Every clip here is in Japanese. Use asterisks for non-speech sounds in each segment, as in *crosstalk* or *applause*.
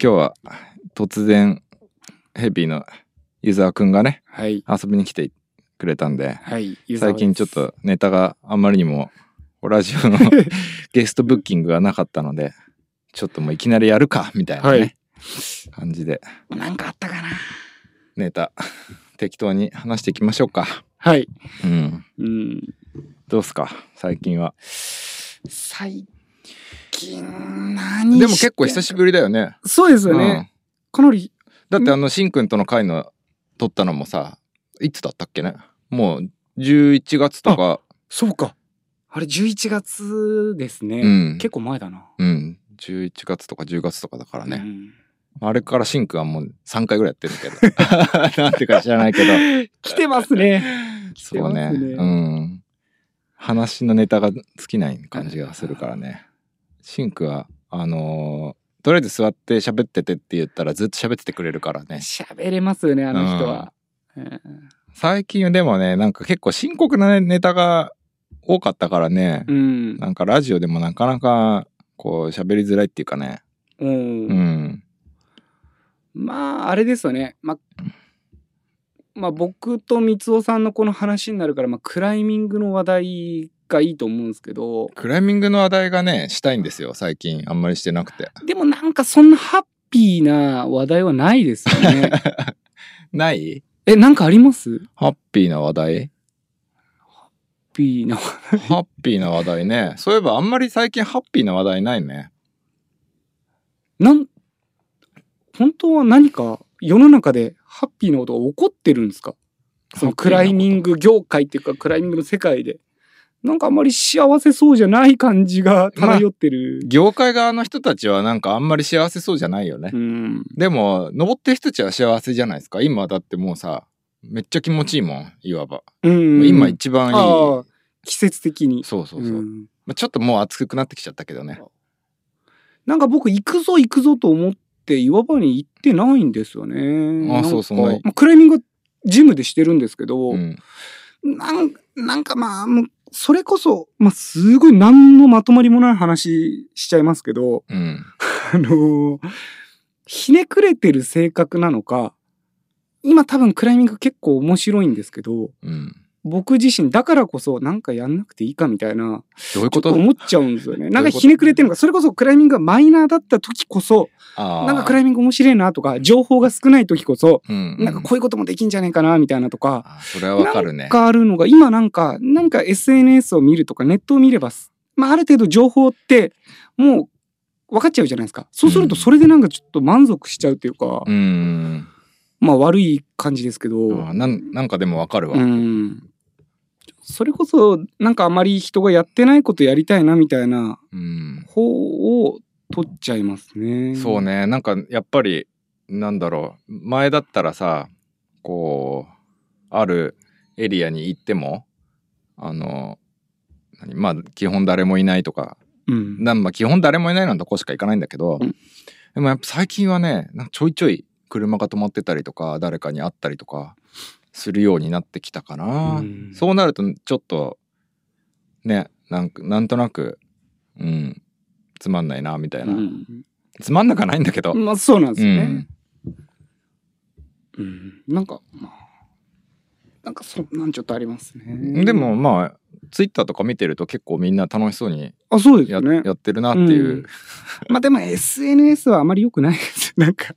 今日は突然ヘビーの湯沢くんがねはい。遊びに来てくれたんではい。最近ちょっとネタがあんまりにもラジオの *laughs* ゲストブッキングがなかったのでちょっともういきなりやるかみたいなね、はい感じでなんかあったかな。ネタ適当に話していきましょうかはい。うんうん。どうっすか？最近は最近何でも結構久しぶりだよね。そうですよね。かなり、だってあのしんくんとの会の撮ったのもさいつだったっけね？もう11月とか。そうか。あれ11月ですね。うん。結構前だな。うん。11月とか10月とかだからね、うん。あれからしんくんはもう3回ぐらいやってるけど。*laughs* なんていうか知らないけど。来てますね。来てそうね。ますね。うん。話のネタが尽きない感じがするからねしんくんはあのーとりあえず座って喋っててって言ったらずっと喋っててくれるからね。喋れますよね、あの人は。うん。最近でもねなんか結構深刻なねネタが多かったからね、うん。なんかラジオでもなかなかこう喋りづらいっていうかね。うん。うん。まああれですよね、まあ、まあ僕と三尾さんのこの話になるから、まあ、クライミングの話題がいいと思うんですけど。クライミングの話題がねしたいんですよ最近。あんまりしてなくて。でもなんかそんなハッピーな話題はないですよね。*laughs* ない？えなんかあります？ハハッピーな話題？ッピーなハッピーな話題ね。そういえばあんまり最近ハッピーな話題ないね。なん本当は何か世の中でハッピーなことが起こってるんですか？そのクライミング業界っていうかクライミングの世界でなんかあんまり幸せそうじゃない感じが漂ってる、業界側の人たちはなんかあんまり幸せそうじゃないよね、うん。でも登ってる人たちは幸せじゃないですか？今だってもうさめっちゃ気持ちいいもんいわば、うん今一番いい。ああ季節的に。そうそうそう、うん。まあ、ちょっともう暑くなってきちゃったけどね。なんか僕行くぞ行くぞと思って岩場に行ってないんですよね。あなんかそうそんなまあ、クライミングはジムでしてるんですけど、うん。なんなんかまあそれこそ、まあ、すごい何のまとまりもない話しちゃいますけどうん。あのーひねくれてる性格なのか今多分クライミング結構面白いんですけどうん僕自身だからこそなんかやんなくていいかみたいなどういうこと？思っちゃうんですよね。なんかひねくれてるのか、それこそクライミングがマイナーだった時こそ、なんかクライミング面白いなとか、情報が少ない時こそ、うん。なんかこういうこともできんじゃないかなみたいなとか、あそれはわかるね。なんかあるのが、今なんか、なんか SNS を見るとか、ネットを見れば、まあある程度情報って、もう分かっちゃうじゃないですか。そうするとそれでなんかちょっと満足しちゃうっていうか、うん。まあ悪い感じですけど、あーなんなんかでもわかるわ、うん。それこそ、なんかあまり人がやってないことやりたいなみたいなうん方を取っちゃいますね。そう。ねなんかやっぱりなんだろう前だったらさこうあるエリアに行ってもあの何まあ基本誰もいないとかうん。なんまあ基本誰もいないのとこしか行かないんだけど、うんでもやっぱ最近はねちょいちょい車が止まってたりとか誰かに会ったりとかするようになってきたかな、うんそうなるとちょっとねなんかなんとなくうんつまんないなみたいな、うんつまんなくはないんだけど、まあそうなんですよねうん。うん。なんか、まあ、なんかそんなんちょっとありますね。でも、まあツイッターとか見てると結構みんな楽しそうにあ、そうですね。やってるなっていう、うんまあでも SNS はあまり良くないです。なんか、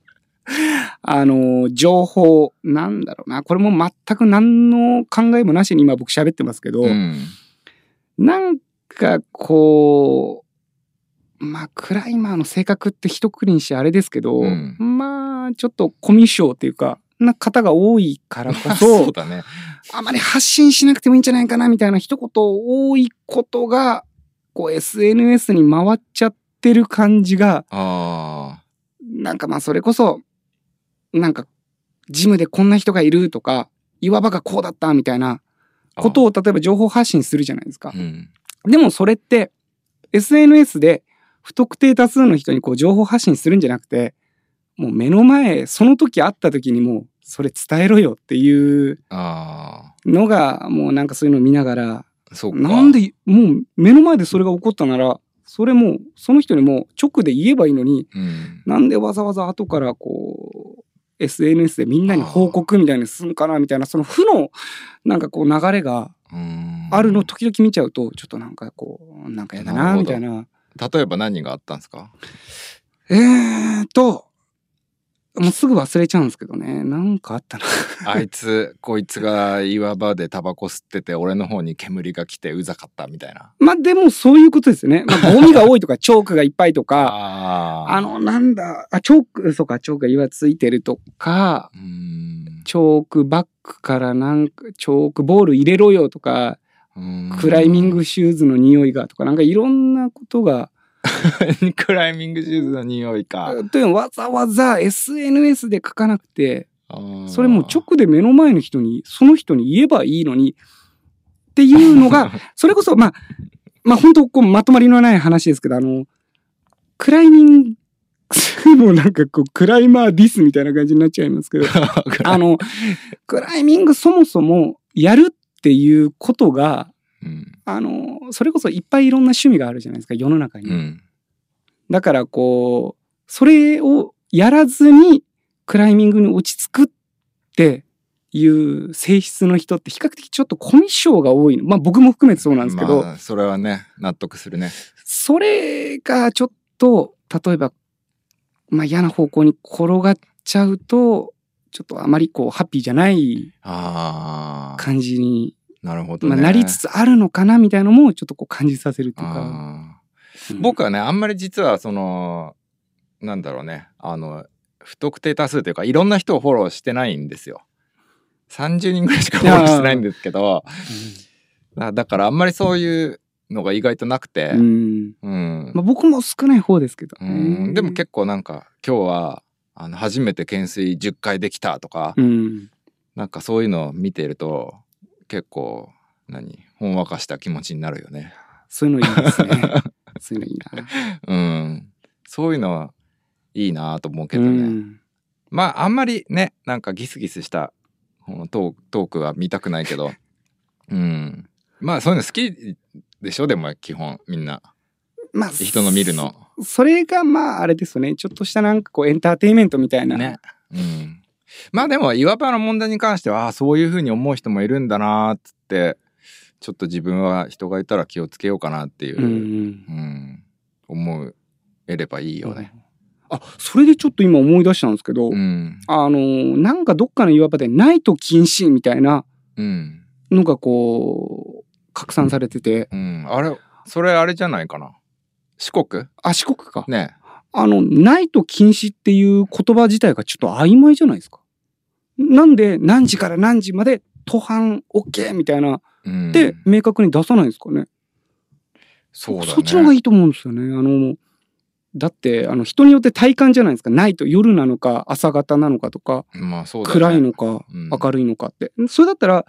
あの、情報、なんだろうな。これも全く何の考えもなしに今僕喋ってますけど、うん。なんかこう、まあクライマーの性格って一括りにしてあれですけど、うん。まあちょっとコミュ障っていうか、な方が多いからこまあそ、そうだね。あまり発信しなくてもいいんじゃないかなみたいな一言多いことが、こう SNS に回っちゃってる感じが、あなんかまあそれこそ、なんか、ジムでこんな人がいるとか、岩場がこうだったみたいなあ。ことを例えば情報発信するじゃないですか。う。ん。でもそれって、SNS で不特定多数の人にこう情報発信するんじゃなくて、もう目の前、その時会った時にもうそれ伝えろよっていうあのが、もうなんかそういうのを見ながら、なんで、もう目の前でそれが起こったなら、それもその人にも直で言えばいいのにうん。なんでわざわざ後からこう SNS でみんなに報告みたいにすんかなみたいなその負のなんかこう流れがうん。あるの時々見ちゃうとちょっとなんかこうなんかやだなみたいな。例えば何があったんですか？えーともうすぐ忘れちゃうんですけどね。なんかあったな。あいつこいつが岩場でタバコ吸ってて俺の方に煙が来てうざかったみたいな。まあでもそういうことですよね。まあ、ゴミが多いとか *laughs* チョークがいっぱいとか。ああのなんだあチョークそうかチョークが岩ついてるとか。うん。チョークバッグからなんかチョークボール入れろよとか。うん。クライミングシューズの匂いがとかなんかいろんなことが *laughs* クライミングシューズの匂いか。というのわざわざ SNS で書かなくてそれもう直で目の前の人にその人に言えばいいのにっていうのが *laughs* それこそまあまあ本当こうまとまりのない話ですけどあのクライミングもうなんかこうクライマーディスみたいな感じになっちゃいますけど *laughs* あのクライミングそもそもやるっていうことがうんあのそれこそいっぱいいろんな趣味があるじゃないですか世の中に。うん。だからこうそれをやらずにクライミングに落ち着くっていう性質の人って比較的ちょっとコミュ障が多いの。まあ僕も含めてそうなんですけど、まあそれはね納得するね。それがちょっと例えば、まあ、嫌な方向に転がっちゃうとちょっとあまりこうハッピーじゃない感じに、なるほどね、まあ、なりつつあるのかなみたいなのもちょっとこう感じさせるっていうか。あうん。ー僕はねあんまり実はそのなんだろうねあの不特定多数というかいろんな人をフォローしてないんですよ。*laughs* 30人ぐらいしかフォローしてないんですけど。だだからあんまりそういうのが意外となくて。うん。うん。うん、まあ、僕も少ない方ですけどでも結構なんか今日はあの初めて懸垂10回できたとか、うん。なんかそういうのを見てると結構何ほんわかした気持ちになるよね。そういうのいいですね。*laughs* そういうのいいな。うん、そういうのはいいなと思うけうどね。ん。まああんまりねなんかギスギスしたこのトークトークは見たくないけど、うん、まあそういうの好きでしょ？でも基本みんなまあ、人の見るの。そ。それがまああれですよね。ちょっとしたなんかこうエンターテインメントみたいな。ね。うん。まあでも岩場の問題に関してはああそういうふうに思う人もいるんだなーっつってちょっと自分は人がいたら気をつけようかなっていう、うんうん。うん思えればいいよね。あ、それでちょっと今思い出したんですけど、うん。あのー、なんかどっかの岩場でナイト禁止みたいなうん。のがこう、拡散されてて、うん。あれ、それあれじゃないかな。四国？あ、四国か。ね。あの、ナイト禁止っていう言葉自体がちょっと曖昧じゃないですか。なんで何時から何時まで途半 OK みたいなうん。って明確に出さないんですかね。そうだね。そっちの方がいいと思うんですよね。あの、だって、あの、人によって体感じゃないですか。ナイト、夜なのか、朝方なのかとか、まあそうだね。暗いのか、うん明るいのかって。それだったら、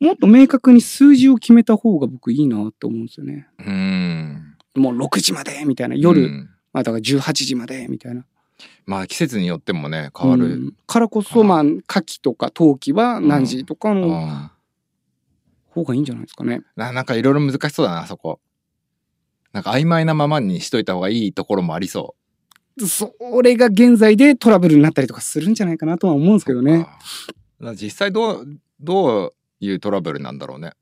もっと明確に数字を決めた方が僕いいなって思うんですよね。うん。もう6時までみたいな。夜、うんまあだから18時までみたいな。まあ季節によってもね、変わる。うんからこそ、まあ、夏季とか冬季は何時とかのうん方がいいんじゃないですかね。ななんかいろいろ難しそうだな、そこ。なんか曖昧なままにしといた方がいいところもありそそれが現在でトラブルになったりとかするんじゃないかなとは思うんですう。けどね。実際どう、どういうトラブルなんだろうね。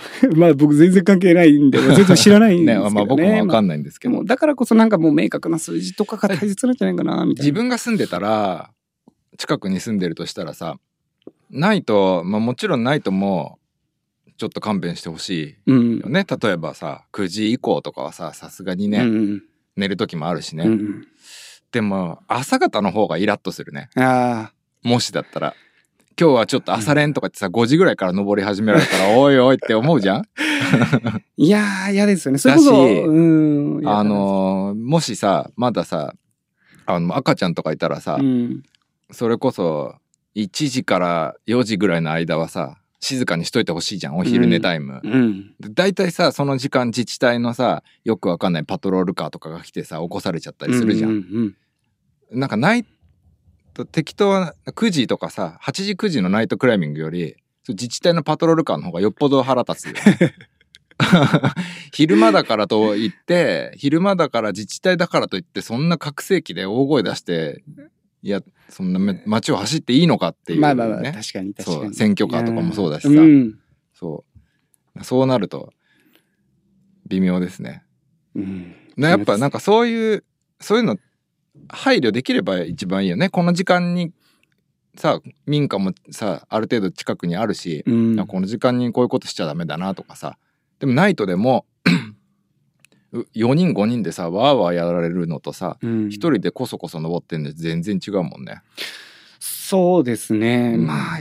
*laughs* まあ僕全然関係ないんで、全然知らないんですけどね、*laughs* ね。まあ僕もわかんんないんですけど。でもだからこそなんかもう明確な数字とかが大切なんじゃないかな、みたいな。自分が住んでたら、近くに住んでるとしたらさ、ないと、まあもちろんないとも、ちょっと勘弁してほしうんいよ。ね。例えばさ、9時以降とかはさ、さすがにね、うん寝る時もあるしね。うんでも、朝方の方がイラッとするね。うん。ああ。もしだったら。今日はちょっと朝練とかってさ、5時ぐらいから登り始められたら、おいおいって思うじゃん？*laughs* いやー、嫌ですよね。それこそ、うん。あ、のーもしさ、まださ、あの、赤ちゃんとかいたらさ、うん。それこそ、1時から4時ぐらいの間はさ、静かにしといてほしいじゃん、お昼寝タイム。うん。で大体さ、その時間自治体のさ、よくわかんないパトロールカーとかが来てさ、起こされちゃったりするじゃん。うんうんなんかナイト、適当な9時とかさ、8時9時のナイトクライミングより、自治体のパトロールカーの方がよっぽど腹立つよ。*laughs* 昼間だからといって、昼間だから自治体だからといって、そんな拡声器で大声出して、いや、そんなめ街を走っていいのかっていう、ね。まあまあまあ、確かに確かに。そう、選挙カーとかもそうだしさ。うん。そう。そうなると、微妙ですね。うん。ねやっぱなんかそういう、そういうの、配慮できれば一番いいよね。この時間に、さ、民家もさ、ある程度近くにあるし、うん。この時間にこういうことしちゃダメだなとかさ。でもナイトでも、4人5人でさ、わーわーやられるのとさ、うん一人でこそこそ登ってんで全然違うもんね。そうですね。うんまあ、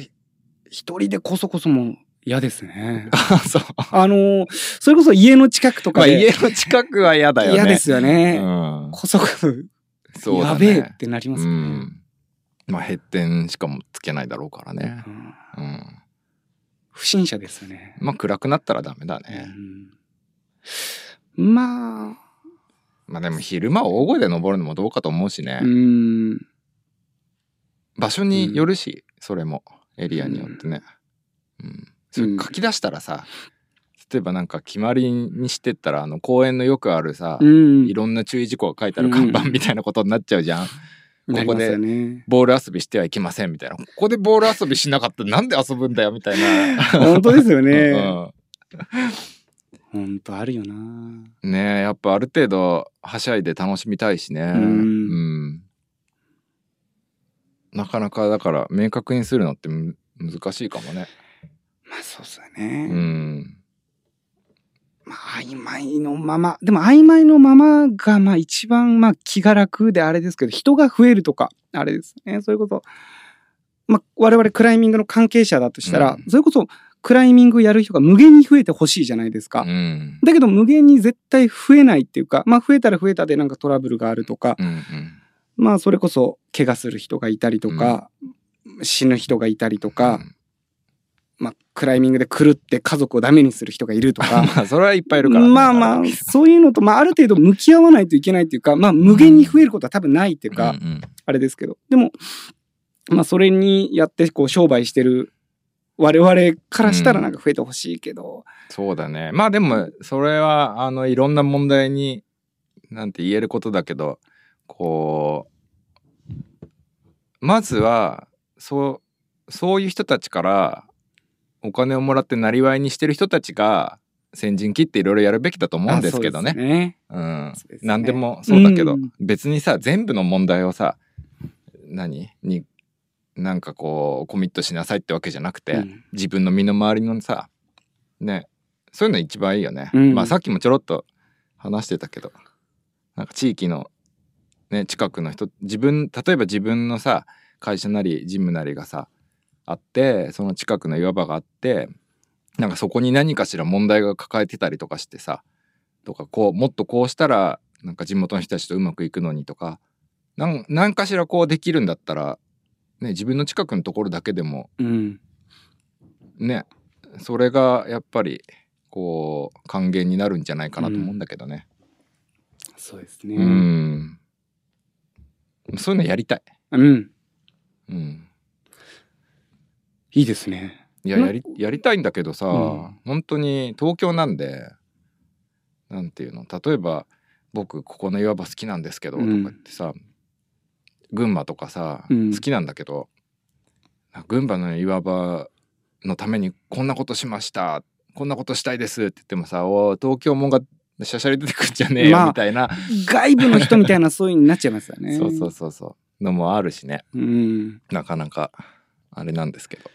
一人でこそこそも嫌ですね。あ *laughs* そう。あの、それこそ家の近くとまあかで家の近くは嫌だよね。*laughs* 嫌ですよね。うん。こそこそ、そうだね。やべえってなりますうよね。ん。まあ、減点しかもつけないだろうからね。うんうん。不審者ですよね。まあ、暗くなったらダメだね。うんまあ、まあでも昼間大声で登るのもどうかと思うしね。うん。場所によるし、それも。エリアによってね。うん。それ書き出したらさ、例えばなんか決まりにしてったら、あの公園のよくあるさ、うん。いろんな注意事項が書いてある看板みたいなことになっちゃうじゃん。なりますよね。ボール遊びしてはいけませんみたいな。ここでボール遊びしなかったらなんで遊ぶんだよみたいな。本当ですようね。*laughs* ん本当あるよな。ねえやっぱある程度はしゃいで楽しみたいしね。んうんなかなかだから明確にするのってむ難しいかもね。まあそうっすようね。ん。まあ曖昧のまま。でも曖昧のままがまあ一番まあ気が楽であれですけど、人が増えるとか、あれですね。そういうこと。まあ我々クライミングの関係者だとしたら、うんそれこそクライミングやる人が無限に増えてほしいじゃないですか。うん。だけど無限に絶対増えないっていうか、まあ増えたら増えたでなんかトラブルがあるとか、うんうん。まあそれこそ怪我する人がいたりとか、死ぬ人がいたりとか、まあクライミングで狂って家族をダメにする人がいるとか、*laughs* まあそれはいっぱいいるから、ね。まあまあ、そういうのと、まあある程度向き合わないといけないっていうか、まあ無限に増えることは多分ないっていうか、うんうん。あれですけど、でも、まあそれにやってこう商売してる我々からしたらなんか増えてほしいけど、そうだね。まあでもそれはあのいろんな問題になんて言えることだけどこうまずはそうそういう人たちからお金をもらってなりわいにしてる人たちが先陣切っていろいろやるべきだと思うんですけどね。うん。何でもそうだけど、うん。別にさ全部の問題をさ何？になんかこうコミットしなさいってわけじゃなくて、うん。自分の身の回りのさねそういうの一番いいよね、うん。まあさっきもちょろっと話してたけどなんか地域のね近くの人自分例えば自分のさ会社なりジムなりがさあってその近くの岩場があってなんかそこに何かしら問題が抱えてたりとかしてさとかこうもっとこうしたらなんか地元の人たちとうまくいくのにとかなん何かしらこうできるんだったら、ね、自分の近くのところだけでもうん。ねそれがやっぱりこう還元になるんじゃないかなと思うんだけどねそうですね。うん、そういうのやりたいうん。うんいいですね。うんいややりやりたいんだけどさ、うん。本当に東京なんでなんていうの例えば僕ここの岩場好きなんですけどとかってさ、群馬とかさ、うん。好きなんだけど群馬の岩場のためにこんなことしましたこんなことしたいですって言ってもさおい東京もんがしゃしゃり出てくんじゃねえよ、まあみたいな。外部の人みたいなそういうになっちゃいますよね。*laughs* そうそうそうそう。のもあるしね。うん。なかなかあれなんですけど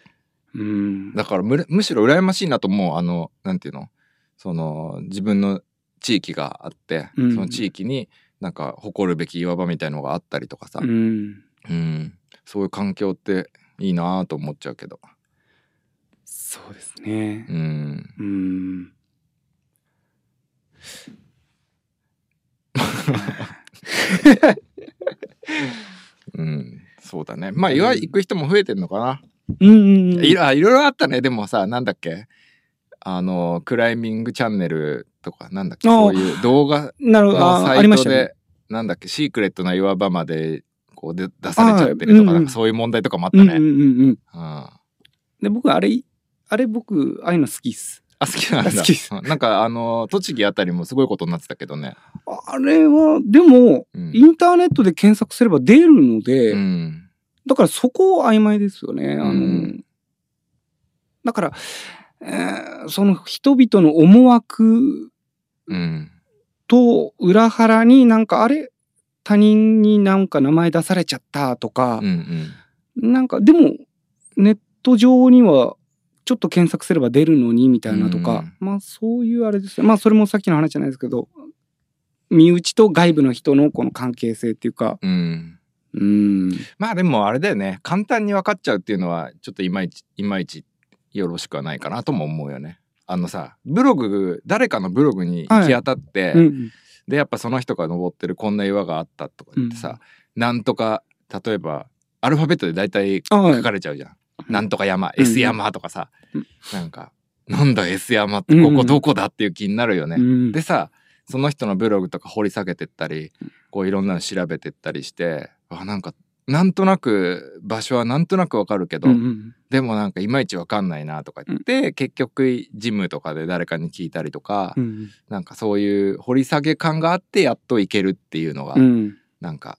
うん。だからむむしろ羨ましいなと思うあのなんていうの？その自分の地域があって、うん。その地域になんか誇るべき岩場みたいのがあったりとかさ、うん。うん。そういう環境っていいなと思っちゃうけど、そうですね。う。ん、うん。*laughs* うん、そうだね。まあ岩行く人も増えてんのかな、うんうんうん。いろあいろいろあったね。でもさなんだっけ？あのクライミングチャンネルとかなんだっけ？あそういう動画。のあありましたね。サイトで。なんだっけ？シークレットな岩場までこうで出されちゃってるとか,、あうんうんそういう問題とかもあったね。うんうんうんうん。うん。で、僕、あれ、あれ僕、ああいうの好きっす。あ好きなんだ。好きです。うん。なんかあの栃木あたりもすごいことになってたけどね、あれは、でも、うん。インターネットで検索すれば出るので、うんだからそこ曖昧ですよね。あの、うんだから、えーその人々の思惑うん。と裏腹になんかあれ他人になんか名前出されちゃったとかうんう、ん。なんかでもネット上にはちょっと検索すれば出るのにみたいなとか、まあそういうあれですね。まあそれもさっきの話じゃないですけど、身内と外部の人のこの関係性っていうか、うんうん。まあでもあれだよね。簡単に分かっちゃうっていうのはちょっといまいちいまいちよろしくはないかなとも思うよね。あのさブログ誰かのブログに行き当たって、うん。でやっぱその人が登ってるこんな岩があったとか言ってさ、なんとか例えばアルファベットで大体書かれちゃうじゃん。なんとか山、うん。S 山とかさ、うん。なんかなんだ S 山ってここどこだっていう気になるよね。うん。でさその人のブログとか掘り下げてったりこういろんなの調べてったりしてあなんかなんとなく場所はなんとなくわかるけど、うんうんでもなんかいまいちわかんないなとか言って、結局ジムとかで誰かに聞いたりとか、うんなんかそういう掘り下げ感があってやっといけるっていうのが、うん。なんか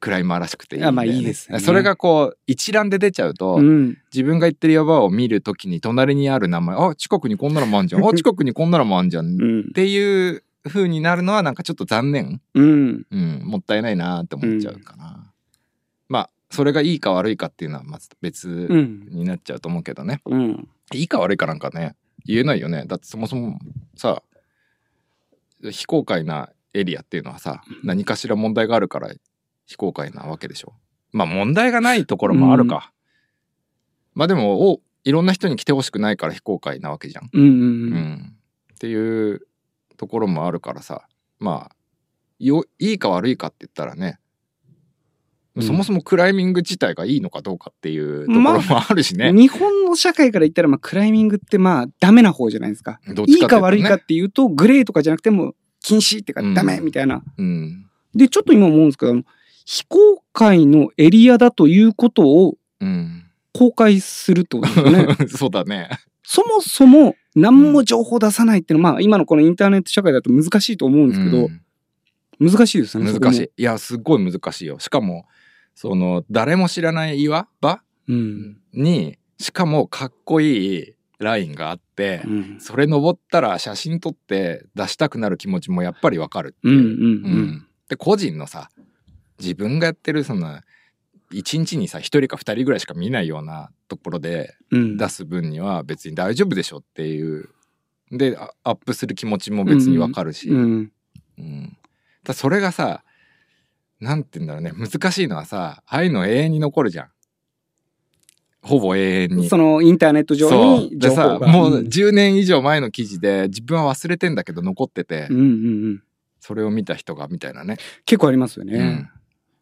クライマーらしくていいね。まあいいですね。それがこう一覧で出ちゃうと、うん。自分が行ってる山を見るときに隣にある名前あ近くにこんなのもあんじゃん。あ近くにこんなのもあんじゃんっうん。ていう風になるのはなんかちょっと残念、うん。うん、もったいないなって思っちゃうかな。まあそれがいいか悪いかっていうのはまず別うんになっちゃうと思うけどね。うん。いいか悪いかなんかね言えないよね。だってそもそもさ非公開なエリアっていうのはさ何かしら問題があるから非公開なわけでしょ。まあ問題がないところもあるか、まあでもおいろんな人に来てほしくないから非公開なわけじゃん、うんうんううんん、っていうところもあるからさまあよいいか悪いかって言ったらねうんそもそもクライミング自体がいいのかどうかっていうところもあるしね。日本の社会から言ったら、まあ、クライミングってまあ、ダメな方じゃないですか。どっいいかちかっていうとね悪いかっていうと、グレーとかじゃなくても、禁止っていうか、うんダメみたいな。うんで、ちょっと今思うんですけど、非公開のエリアだということをうん公開するってことですよね。*laughs* そうだね。そもそも何も情報出さないっていうのは、まあ、今のこのインターネット社会だと難しいと思うんですけど、うん難しいですよね。難しい。いや、すっごい難しいよ。しかも、その、誰も知らない岩場い。うん。に、しかもかっこいいラインがあって、うん。それ登ったら写真撮って出したくなる気持ちもやっぱりわかるって。いう。で、個人のさ、自分がやってるその、一日にさ、一人か二人ぐらいしか見ないようなところでうん。出す分には別に大丈夫でしょっていう。で、あアップする気持ちも別にわかるし。うん。うん、だそれがさなんて言うんだろうね難しいのはさああいうの永遠に残るじゃんほぼ永遠にそのインターネット上にで情報が。さもううん10年以上前の記事で自分は忘れてんだけど残ってて、うんうんうん。それを見た人がみたいなね、結構ありますようね。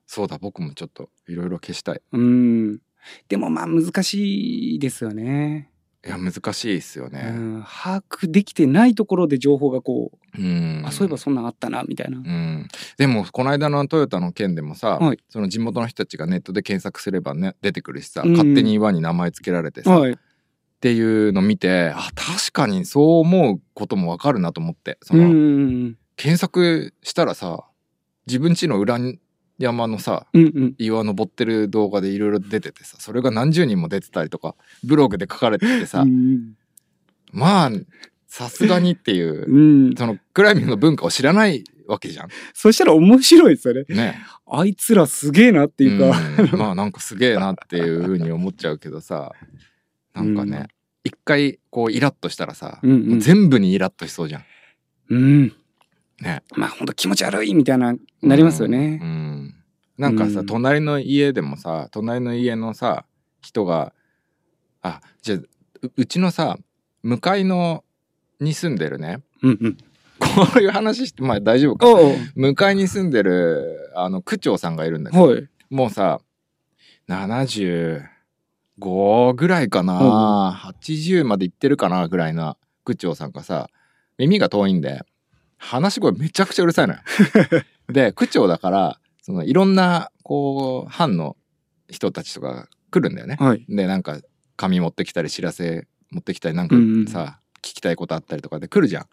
ん、そうだ僕もちょっといろいろ消したいうん。でもまあ難しいですよね。いや難しいっすようねん、把握できてないところで情報がこう、うんあそういえばそんなんあったなみたいな。うん、でもこの間のトヨタの件でもさ、はいその地元の人たちがネットで検索すればね出てくるしさ、うん勝手に岩に名前つけられてさ、はい。っていうの見てあ確かにそう思うこともわかるなと思ってそうんの、うん検索したらさ自分家の裏山のさうんうん岩登ってる動画でいろいろ出ててさそれが何十人も出てたりとかブログで書かれててさ、うんまあさすがにっていううん。そのクライミングの文化を知らないわけじゃん。そしたら面白いですよね。ね。あいつらすげえなっていうか。うんまあなんかすげえなっていうふうに思っちゃうけどさなんかね、うん一回こうイラッとしたらさ、うんうん全部にイラッとしそうじゃん。うん。ね。まあ本当気持ち悪いみたいな、なりますようん。ね。うん。なんかさ、うん。隣の家でもさ隣の家のさ人があじゃあううちのさ向かいのに住んでるね。うんうん。こういう話してまあ大丈夫か。向かいに住んでるあの区長さんがいるんだけど、はい。もうさ75ぐらいかな、80までいってるかなぐらいな区長さんがさ耳が遠いんで話し声めちゃくちゃうるさいのよ。*laughs* で区長だからそのいろんなこう班の人たちとか来るんだよね。はい。でなんか紙持ってきたり知らせ持ってきたりなんかさ、聞きたいことあったりとかで来るじゃん。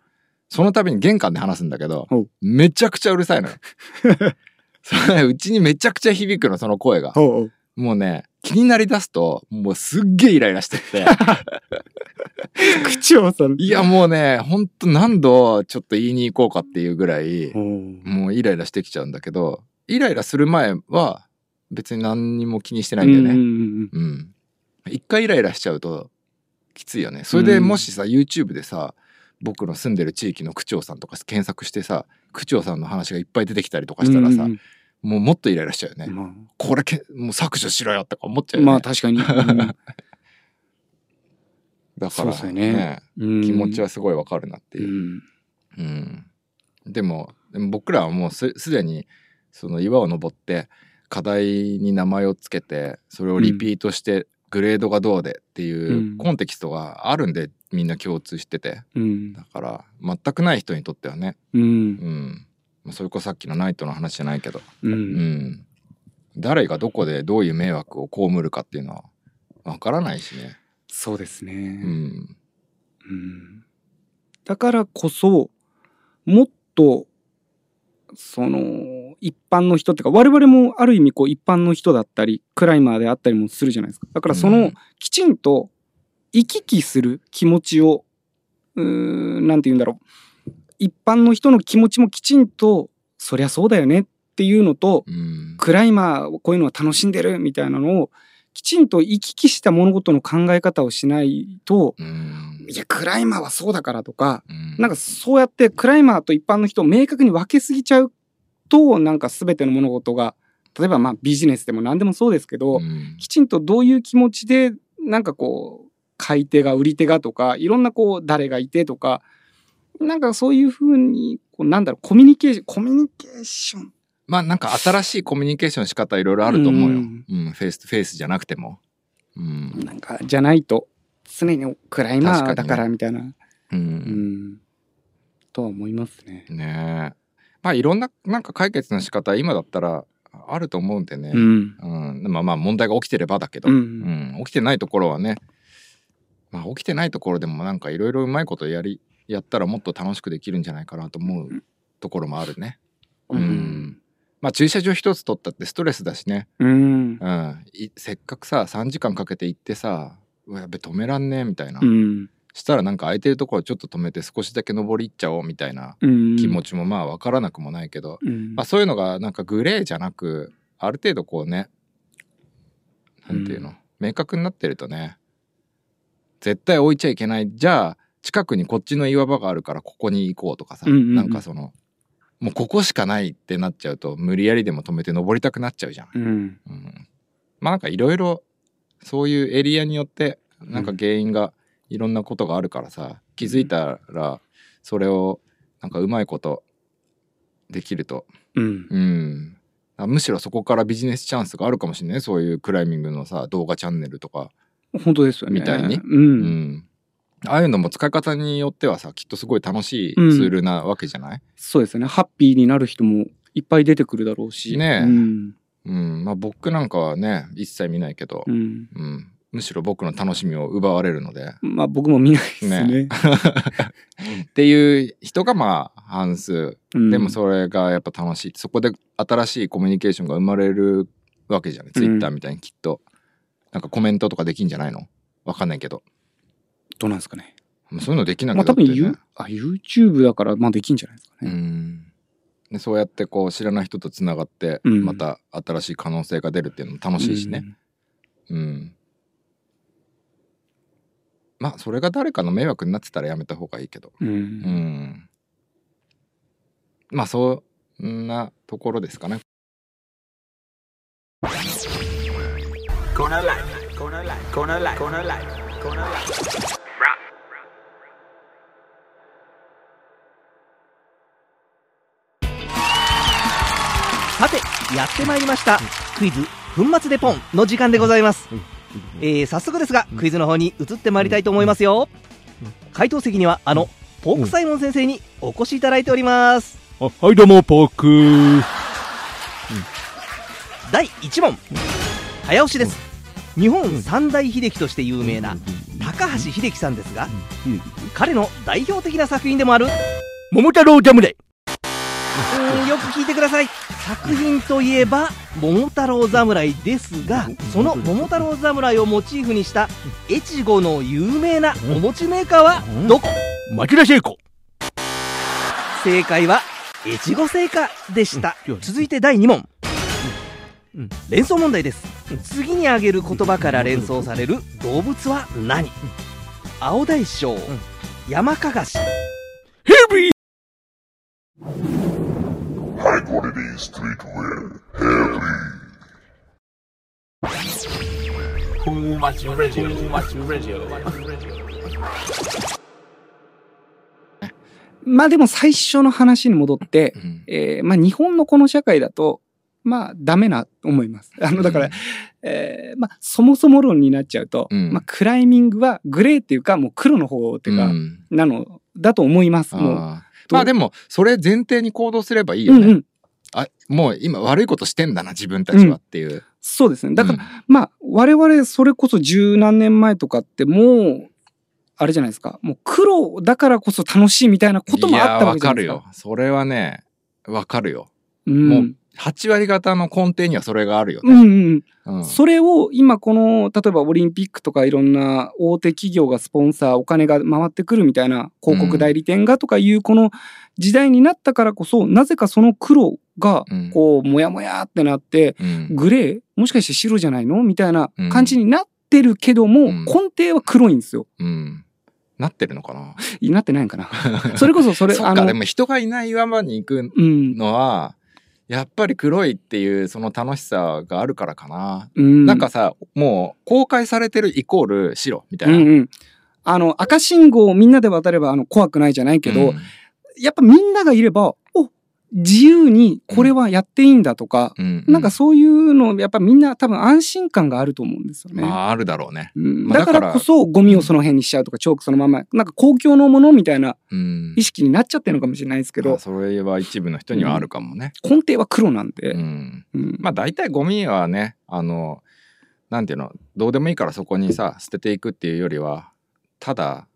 その度に玄関で話すんだけどめちゃくちゃうるさいのよ。*laughs* うちにめちゃくちゃ響くの、その声が。ほうもうね、気になりだすと、もうすっげえイライラしてって。*laughs* 区長さん。いやもうね、ほんと何度ちょっと言いに行こうかっていうぐらい、もうイライラしてきちゃうんだけど、イライラする前は別に何にも気にしてないんだよね。うんうんうん。一回イライラしちゃうときついよね。それでもしさ、YouTube でさ、僕の住んでる地域の区長さんとか検索してさ、区長さんの話がいっぱい出てきたりとかしたらさ、うんもうもっとイライラしちゃうよね。うんまこれけ、もう削除しろよとか思っちゃあ、うよね。まあ確かに。*laughs* うん。だから、ね。うん。気持ちはすごいわかるなっていう。うん。うん、でもでも僕らはもうすすでにその岩を登って課題に名前をつけてそれをリピートしてグレードがどうでっていううん。コンテキストがあるんでみんな共通してて。うん。だから全くない人にとってはね、うんそれこそさっきのナイトの話じゃないけど、ううん。ん、誰がどこでどういう迷惑を被るかっていうのはわからないしね。そうですね。うん。うん。だからこそもっとその一般の人っていうか我々もある意味こう一般の人だったりクライマーであったりもするじゃないですか。だからそうのん。きちんと行き来する気持ちをうーんなんて言うんだろう一般の人の気持ちもきちんとそりゃそうだよねっていうのとうん。クライマーこういうのは楽しんでるみたいなのをきちんと行き来した物事の考え方をしないとうん。いやクライマーはそうだからとかうん。なんかそうやってクライマーと一般の人を明確に分けすぎちゃうとなんか全ての物事が例えばまあビジネスでも何でもそうですけど、うん。きちんとどういう気持ちでなんかこう買い手が売り手がとかいろんなこう誰がいてとかなんかそういうふうにこうなんだろうコミュニケーションコミュニケーションまあなんか新しいコミュニケーションの仕方いろいろあると思うよ。ううんん、フェイスとフェイスじゃなくても。うん。なんかじゃないと常にクライマーだからみたいな、う。うんん、とは思いますね。ねえ。まあいろんななんか解決の仕方今だったらあると思うんでね。うんうん。まあまあ問題が起きてればだけど。ううんん。起きてないところはね。まあ起きてないところでもなんかいろいろうまいことやり、やったらもっと楽しくできるんじゃないかなと思うところもあるね。うん。まあ駐車場一つ取ったってストレスだしね。うん。うん、いせっかくさ3時間かけて行ってさうわやべ止めらんねえみたいな、うん。したらなんか空いてるところちょっと止めて少しだけ登り行っちゃおうみたいなうん。気持ちもまあ分からなくもないけど、うん。まあ、そういうのがなんかグレーじゃなくある程度こうねなんていうの、明確になってるとね絶対置いちゃいけない。じゃあ近くにこっちの岩場があるからここに行こうとかさ、うんうんうん。なんかそのもうここしかないってなっちゃうと無理やりでも止めて登りたくなっちゃうじゃん。うん。うん、まあなんかいろいろそういうエリアによってなんか原因がいろんなことがあるからさ気づいたらそれをなんかうまいことできると。うん。うん。あむしろそこからビジネスチャンスがあるかもしれない。そういうクライミングのさ動画チャンネルとか、本当ですよね。みたいに。ううんん。ああいうのも使い方によってはさきっとすごい楽しいツールなわけじゃない、そうですよね。ハッピーになる人もいっぱい出てくるだろうし。ねえうん。うんまあ、僕なんかはね一切見ないけど、うん。うん、むしろ僕の楽しみを奪われるので。まあ僕も見ないですね。*laughs* っていう人がまあ半数うんでもそれがやっぱ楽しいそこで新しいコミュニケーションが生まれるわけじゃない、ツイッターみたいにきっとなんかコメントとかできんじゃないの？わかんないけどどうなんですかね。そういうのできなくまあ多分、なってね You あ YouTube だからまあできんじゃないですかうね。んでそうやってこう知らない人とつながってうんまた新しい可能性が出るっていうのも楽しいしねうん、まあそれが誰かの迷惑になってたらやめた方がいいけどうん。う。うんんまあそんなところですかね Corner Life. Corner Life. Corner Life. Corner Life. Corner Life. さてやってまいりました。クイズ粉末でポンの時間でございます、えー、早速ですがクイズの方に移ってまいりたいと思いますよ。回答席にはあのポークサイモン先生にお越しいただいております。あはいどうもポーク。第1問。早押しです。日本三大秀樹として有名な高橋秀樹さんですがうん。彼の代表的な作品でもある。桃太郎ジャムでうーんよく聞いてください。作品といえば「桃太郎侍」ですがその桃太郎侍をモチーフにした越後の有名なお餅メーカーはどこ？町田聖子正解は越後製菓でした。うん続いて第2問。連想問題です。次に挙げる言葉から連想される動物は何青大将山かがし Too much radio. Too much radio. まあでも最初の話に戻ってう、んえーまあ日本のこの社会だと、まあダメなと思います。*laughs* あの、だから、えーまあそもそも論になっちゃうと、うんまあクライミングはグレーっていうかもう黒の方っていうか、うんなのだと思います。もう。まあでもそれ前提に行動すればいいよね、うんうん。あもう今悪いことしてんだな自分たちはっていう、そうですね。だから、うんまあ我々それこそ十何年前とかってもう、あれじゃないですか。もう黒だからこそ楽しいみたいなこともあったわけじゃないですか。いやわかるよそれはねわかるようん。もう8割方の根底にはそれがあるよね、うんうん。うん。それを今この例えばオリンピックとかいろんな大手企業がスポンサーお金が回ってくるみたいな広告代理店がとかいうこの時代になったからこそなぜかその黒がうん。こうモヤモヤってなってうん。グレーもしかして白じゃないの？みたいな感じになってるけどもうん。根底は黒いんですよ。うん。なってるのかな？なってないんかな。それこそそれ *laughs* そっかでも人がいない岩場に行くうん。のはやっぱり黒いっていうその楽しさがあるからかな、うん。なんかさもう公開されてるイコール白みたいな、うんうん。あの赤信号をみんなで渡ればあの怖くないじゃないけど、うん。やっぱみんながいれば、お自由にこれはやっていいんだとか、うん。なんかそういうの、やっぱみんな多分安心感があると思うんですよね。まああるだろうね、だからこそゴミをその辺にしちゃうとか、チョークそのまま、なんか公共のものみたいなうん。意識になっちゃってるのかもしれないですけど、まあそれは一部の人にはあるかもね、根底は黒なんで。まあ大体ゴミはねあのなんていうのどうでもいいからそこにさ捨てていくっていうよりはただ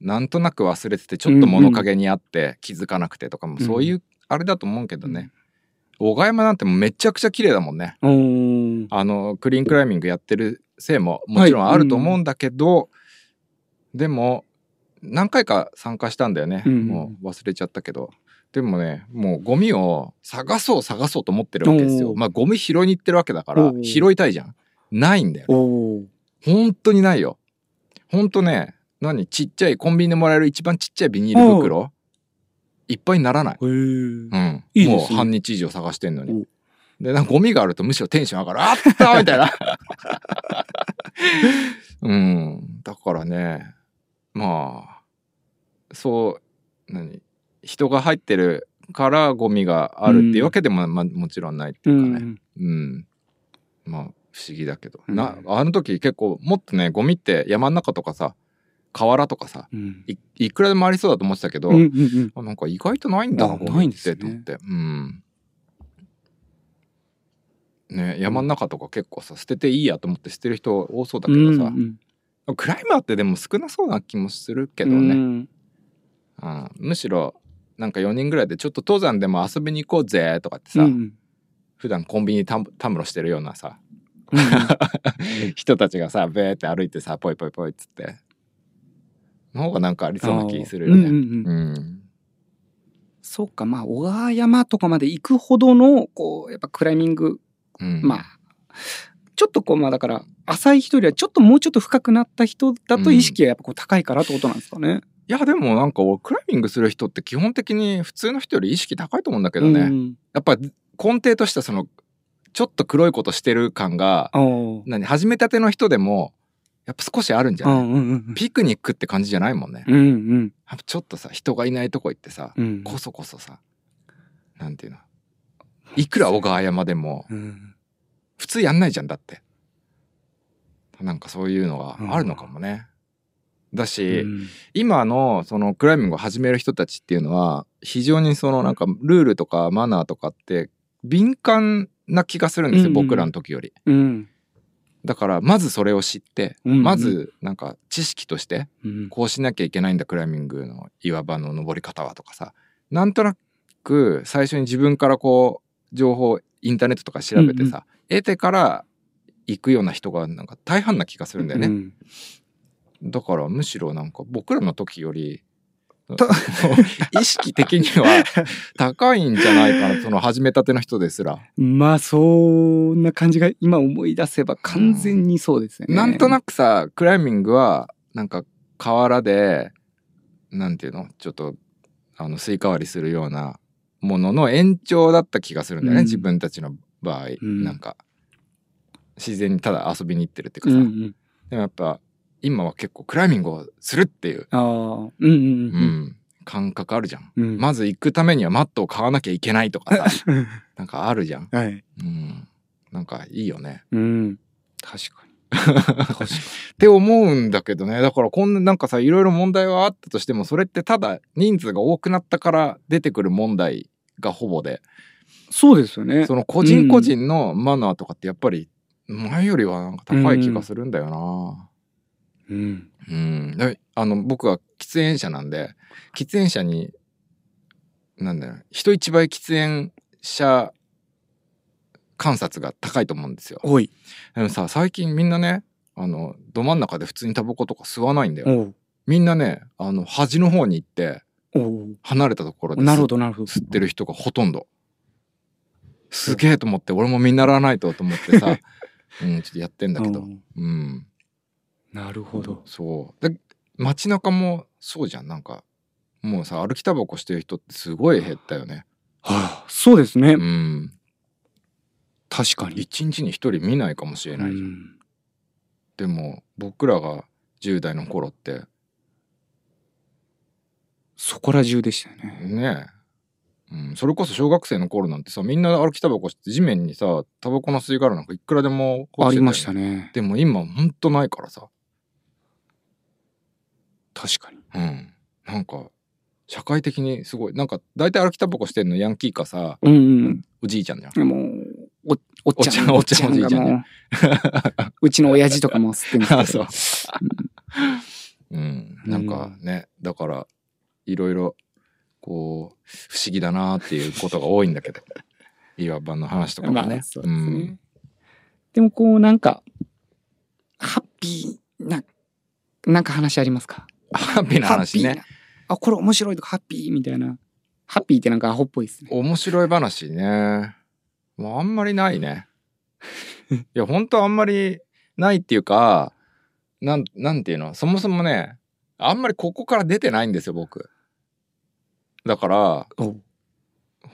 なんとなく忘れててちょっと物陰にあって気づかなくてとかもそういうあれだと思うけどね、小川山なんてめちゃくちゃ綺麗だもんね。あのクリーンクライミングやってるせいももちろんあると思うんだけど、でも何回か参加したんだよね、うんもう忘れちゃったけど。でもねもうゴミを探そう探そうと思ってるわけですよ。まあゴミ拾いに行ってるわけだから拾いたいじゃん。ないんだよね。本当にないよ。本当ね何ちっちゃいコンビニでもらえる一番ちっちゃいビニール袋？いっぱいにならない、うん、いいですね。もう半日以上探してんのに。お。でなんかゴミがあるとむしろテンション上がる。あったみたいな。*laughs* うん。だからね。まあそう何？人が入ってるからゴミがあるっていうわけでも、まあ、もちろんないってういうかね。ん。うん、まあ不思議だけど、うん。なあの時結構もっとねゴミって山の中とかさ河原とかさうん。いいくらでもありそうだと思ってたけど、うんうんうん。あなんか意外とないんだなないんですね。ってと思って、うん。ね山の中とか結構さ捨てていいやと思って捨てる人多そうだけどさ、うんクライマーってでも少なそうな気もするけどね、うんうん。むしろなんか4人ぐらいでちょっと登山でも遊びに行こうぜとかってさ、うん普段コンビニたたむろしてるようなさうん。*laughs* 人たちがさベーって歩いてさポイポイポイっつっての方がなんかありそうな気するよね。うんうんうん。うん。そうか、まあ、小川山とかまで行くほどの、こう、やっぱクライミング、うん。まあ、ちょっとこう、まあだから、浅い人よりはちょっともうちょっと深くなった人だと意識がやっぱこう高いからってことなんですかね。いやでもなんか俺クライミングする人って基本的に普通の人より意識高いと思うんだけどね、うん。やっぱ根底としてはそのちょっと黒いことしてる感が何始めたての人でもやっぱ少しあるんじゃない、うんうんうんピクニックって感じじゃないもんね、うんうん。やっぱちょっとさ人がいないとこ行ってさ、うん。こそこそさなんていうの？いくら小川山でもうん。普通やんないじゃんだって。なんかそういうのがあるのかもね、だし、うん。今のそのクライミングを始める人たちっていうのは非常にそのなんかルールとかマナーとかって敏感な気がするんですよ、うん。僕らの時より。うんだからまずそれを知って、うんうん。まずなんか知識としてうん。こうしなきゃいけないんだクライミングの岩場の登り方はとかさなんとなく最初に自分からこう情報インターネットとか調べてさ、得てから行くような人がなんか大半な気がするんだよね、うんだからむしろなんか僕らの時よりた *laughs* 意識的には高いんじゃないかな *laughs* その始めたての人ですら。まあそんな感じが今思い出せば完全にそうですよね。なんとなくさクライミングはなんか河原でなんていうの？ちょっとあのスイカ割りするようなものの延長だった気がするんだよね、うん。自分たちの場合、うん。なんか自然にただ遊びに行ってるっていうかさ、うんうん、でもやっぱ今は結構クライミングをするっていう、ああうんうんううんん感覚あるじゃん。うんまず行くためにはマットを買わなきゃいけないとかさ *laughs* なんかあるじゃん。はい。うん、なんかいいよね。うん。確かに。確かに。*laughs* って思うんだけどねだからこんななんかさいろいろ問題はあったとしてもそれってただ人数が多くなったから出てくる問題がほぼでそうですよね。その個人個人のマナーとかってやっぱり前よりはなんか高い気がするんだよな。うん。うん、であの僕は喫煙者なんで喫煙者になんだろう人一倍喫煙者観察が高いと思うんですよ。おい。でもさ最近みんなねあのど真ん中で普通にタバコとか吸わないんだよ。みんなねあの端の方に行って離れたところで吸なるほど、なるほど。吸ってる人がほとんど。すげえと思って俺も見習わないとと思ってさ、*laughs* うん、ちょっとやってんだけどう。んうん。なるほど。そう。で街中もそうじゃんなんかもうさ歩きタバコしてる人ってすごい減ったよね。はあ、そうですね。うん。確かに。一日に一人見ないかもしれないじゃん。うんでも僕らが10代の頃ってそこら中でしたよね。ねえ、うん、それこそ小学生の頃なんてさみんな歩きタバコして地面にさタバコの吸い殻なんかいくらでもねありましたね。でも今ほんとないからさ確かに。うん。なんか社会的にすごい。なんか大体歩きタバコしてんのヤンキーかさうんうん。おじいちゃんじゃん。うん。もう、おおっちゃん、おっちゃんおじいちゃんねがもううちの親父とかも吸ってんですけどあそう。うん。なんかねだからいろいろこう不思議だなっていうことが多いんだけど。*laughs* 岩場の話とかもね。まあ、そう。ん。でもこうなんか、ハッピーな、なんか話ありますか？ハッピーな話ねあ、これ面白いとかハッピーみたいな。ハッピーってなんかアホっぽいですね。面白い話ね。もうあんまりないね。*laughs* いや、本当あんまりないっていうか、なん、なんていうの、そもそもね、あんまりここから出てないんですよ、僕。だから、お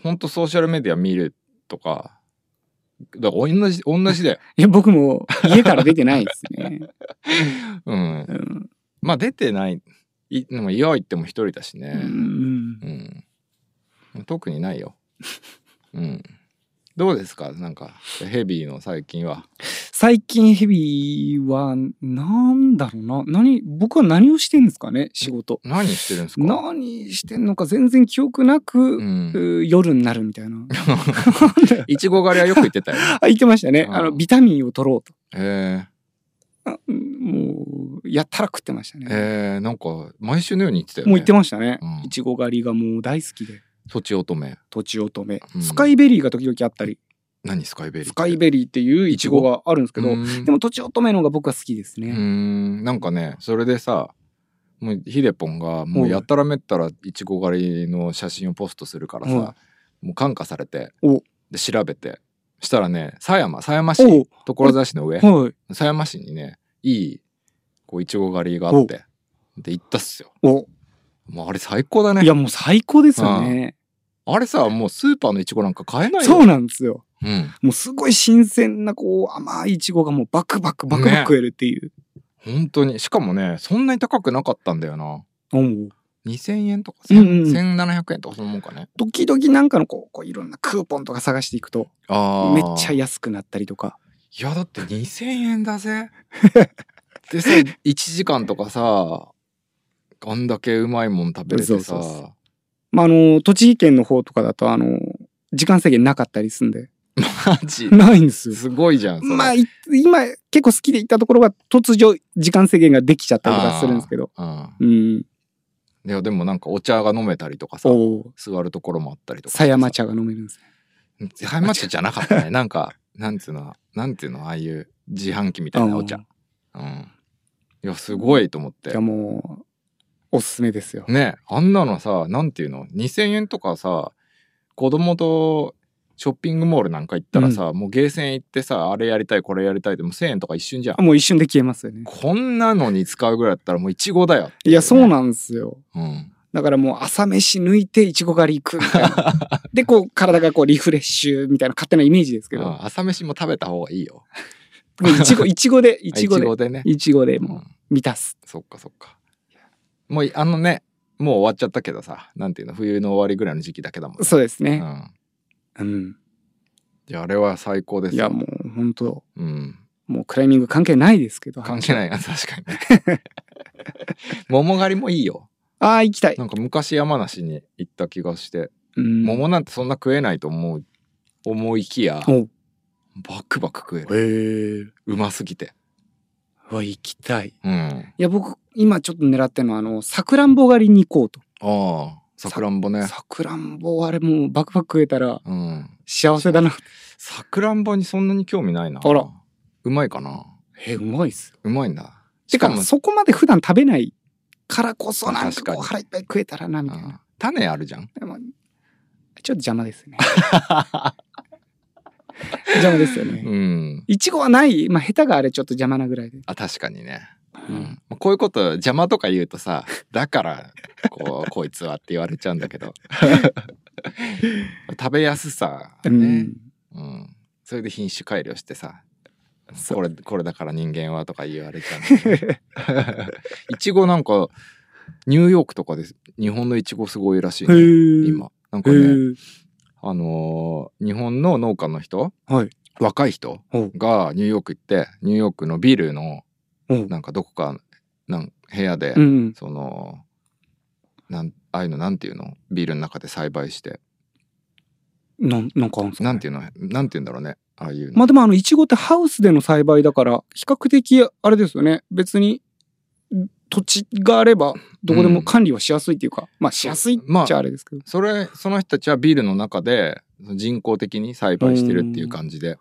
本当ソーシャルメディア見るとか、だから同じ、同じだよ。*laughs* いや、僕も家から出てないですね。*laughs* うんう。ん。まあ出てない。い、でも家は行っても一人だしね。うんうん。特にないよ。*laughs* うん。どうですか？なんか、ヘビーの最近は。最近ヘビーは、なんだろうな。何、僕は何をしてんですかね？仕事。何してるんですか？何してんのか全然記憶なく、うん。う夜になるみたいな。いちご狩りはよく言ってたよね。あ、言ってましたね。うんあの、ビタミンを取ろうと。へあもう、やったら食ってましたえ。ね。へえ、なんか、毎週のように言ってたよね。もう言ってましたねうん。いちご狩りがもう大好きで。とちおとめ。とちおとめう。んスカイベリーが時々あったり、何スカイベリースカイベリーっていういちごがあるんですけど、うんでもとちおとめの方が僕は好きですうね。ん。なんかね、それでさ、もうヒデポンがもうやったらめったらいちご狩りの写真をポストするからさ、うんもう感化されておで調べてしたらね狭山狭山市お所沢市の上はい。狭山市にねいいこういちご狩りがあってで行ったっすよ。お、もうあれ最高だね。いやもう最高ですよね。あれさもうスーパーのいちごなんか買えないよ。そうなんですよ。うん。もうすごい新鮮なこう甘いいちごがもうバクバクバクバク食えるっていう。本当に。しかもねそんなに高くなかったんだよな。おう2000円とかうんうんうん。1700円とかそのもんかね。時々なんかのこうこういろんなクーポンとか探していくとあー。めっちゃ安くなったりとか。いやだって2000円だぜ *laughs* でさ1時間とかさあんだけうまいもん食べれてさまああの栃木県の方とかだとあの時間制限なかったりすんでマジ？ないんですよ。すごいじゃんまあ、い今結構好きで行ったところは突如時間制限ができちゃったりとかするんですけど。うんうん。いやでもなんかお茶が飲めたりとかさ。座るところもあったりとか狭山茶が飲めるんですね。狭山茶じゃなかったねなんかなんていうのなんていうのああいう自販機みたいなお茶。うん。いやすごいと思って。いやもう、おすすめですよ。ねあんなのさなんていうの2000円とかさ子供とショッピングモールなんか行ったらさ、もうゲーセン行ってさあれやりたいこれやりたいってもう1000円とか一瞬じゃん。もう一瞬で消えますよね。こんなのに使うぐらいだったらもうイチゴだよ、いや、そうなんですよ。うん、だからもう朝飯抜いていちご狩り行くみたいな。*laughs* で、こう体がこうリフレッシュみたいな勝手なイメージですけど。あ朝飯も食べた方がいいよもういちご、*laughs* いちごで、いちごで、いちごでねいちごでもうんう満たす。そっかそっかもうあのねもう終わっちゃったけどさなんていうの冬の終わりぐらいの時期だけだもんねうそうですね。んうん。いやあれは最高ですよいや、もう本当うんもうクライミング関係ないですけど。関係ないな確かにね *laughs* 桃狩りもいいよああ、行きたい。なんか昔山梨に行った気がして、うん。桃なんてそんな食えないと思う思いきやバクバク食えるへえ。うますぎては行きたい。うんいや、僕、今ちょっと狙ってるのは、あの、さくらんぼ狩りに行こうと。ああさくらんぼねさくらんぼ、あれもうバクバク食えたらうん幸せだな。さくらんぼにそんなに興味ないなあらうまいかなえ、うまいっすよ。うまいんだてか、そこまで普段食べないからこそ、なんかこう腹いっぱい食えたらな、みたいうんな。種あるじゃんでもちょっと邪魔ですね。*laughs* 邪魔ですよね。うんいちごはない。まあ、下手があれちょっと邪魔なぐらいで。あ確かにね、ううんん、こういうこと邪魔とか言うとさだからこう *laughs* こいつはって言われちゃうんだけど *laughs* 食べやすさうね、ん。うん、それで品種改良してさこれこれだから人間はとか言われちゃういちごなんかニューヨークとかで日本のいちごすごいらしいね。今。なんへかねえ。あのー日本の農家の人？はい。若い人がニューヨーク行ってニューヨークのビルのなんかどこかなん部屋で、うん。そのなんああいうのなんていうの？ビルの中で栽培して。なん、なんかなんていうの？なんていうんだろうねああいうの、まあでもあの、いちごってハウスでの栽培だから、比較的あれですよね。別に土地があれば、どこでも管理はしやすいっていうか、まあしやすいっまあちゃあれですけど。それその人たちはビルの中で人工的に栽培してるっていう感じで。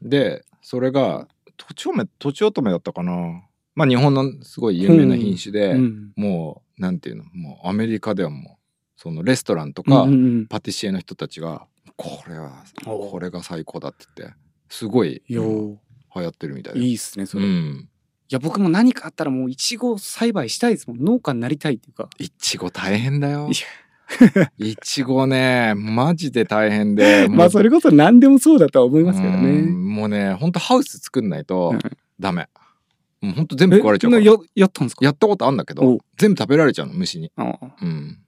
でそれがとちおめとちおとめだったかな。まあ日本のすごい有名な品種で、うん。もうなんていうのもうアメリカではもうそのレストランとか、うんうん。パティシエの人たちがこれはおこれが最高だって言ってすごいう。流行ってるみたいでいいっすね、それ。いうん。や、僕も何かあったらもういちご栽培したいですもん。農家になりたいっていうか。いちご大変だよ。いいちごねマジで大変で *laughs* まあそれこそ何でもそうだとは思いますけどうね。んもうねほんとハウス作んないとうん。ダメ、もうほんと全部食われちゃうから。えややったんですか？やったことあんだけおど全部食べられちゃうの虫に。ああ。うん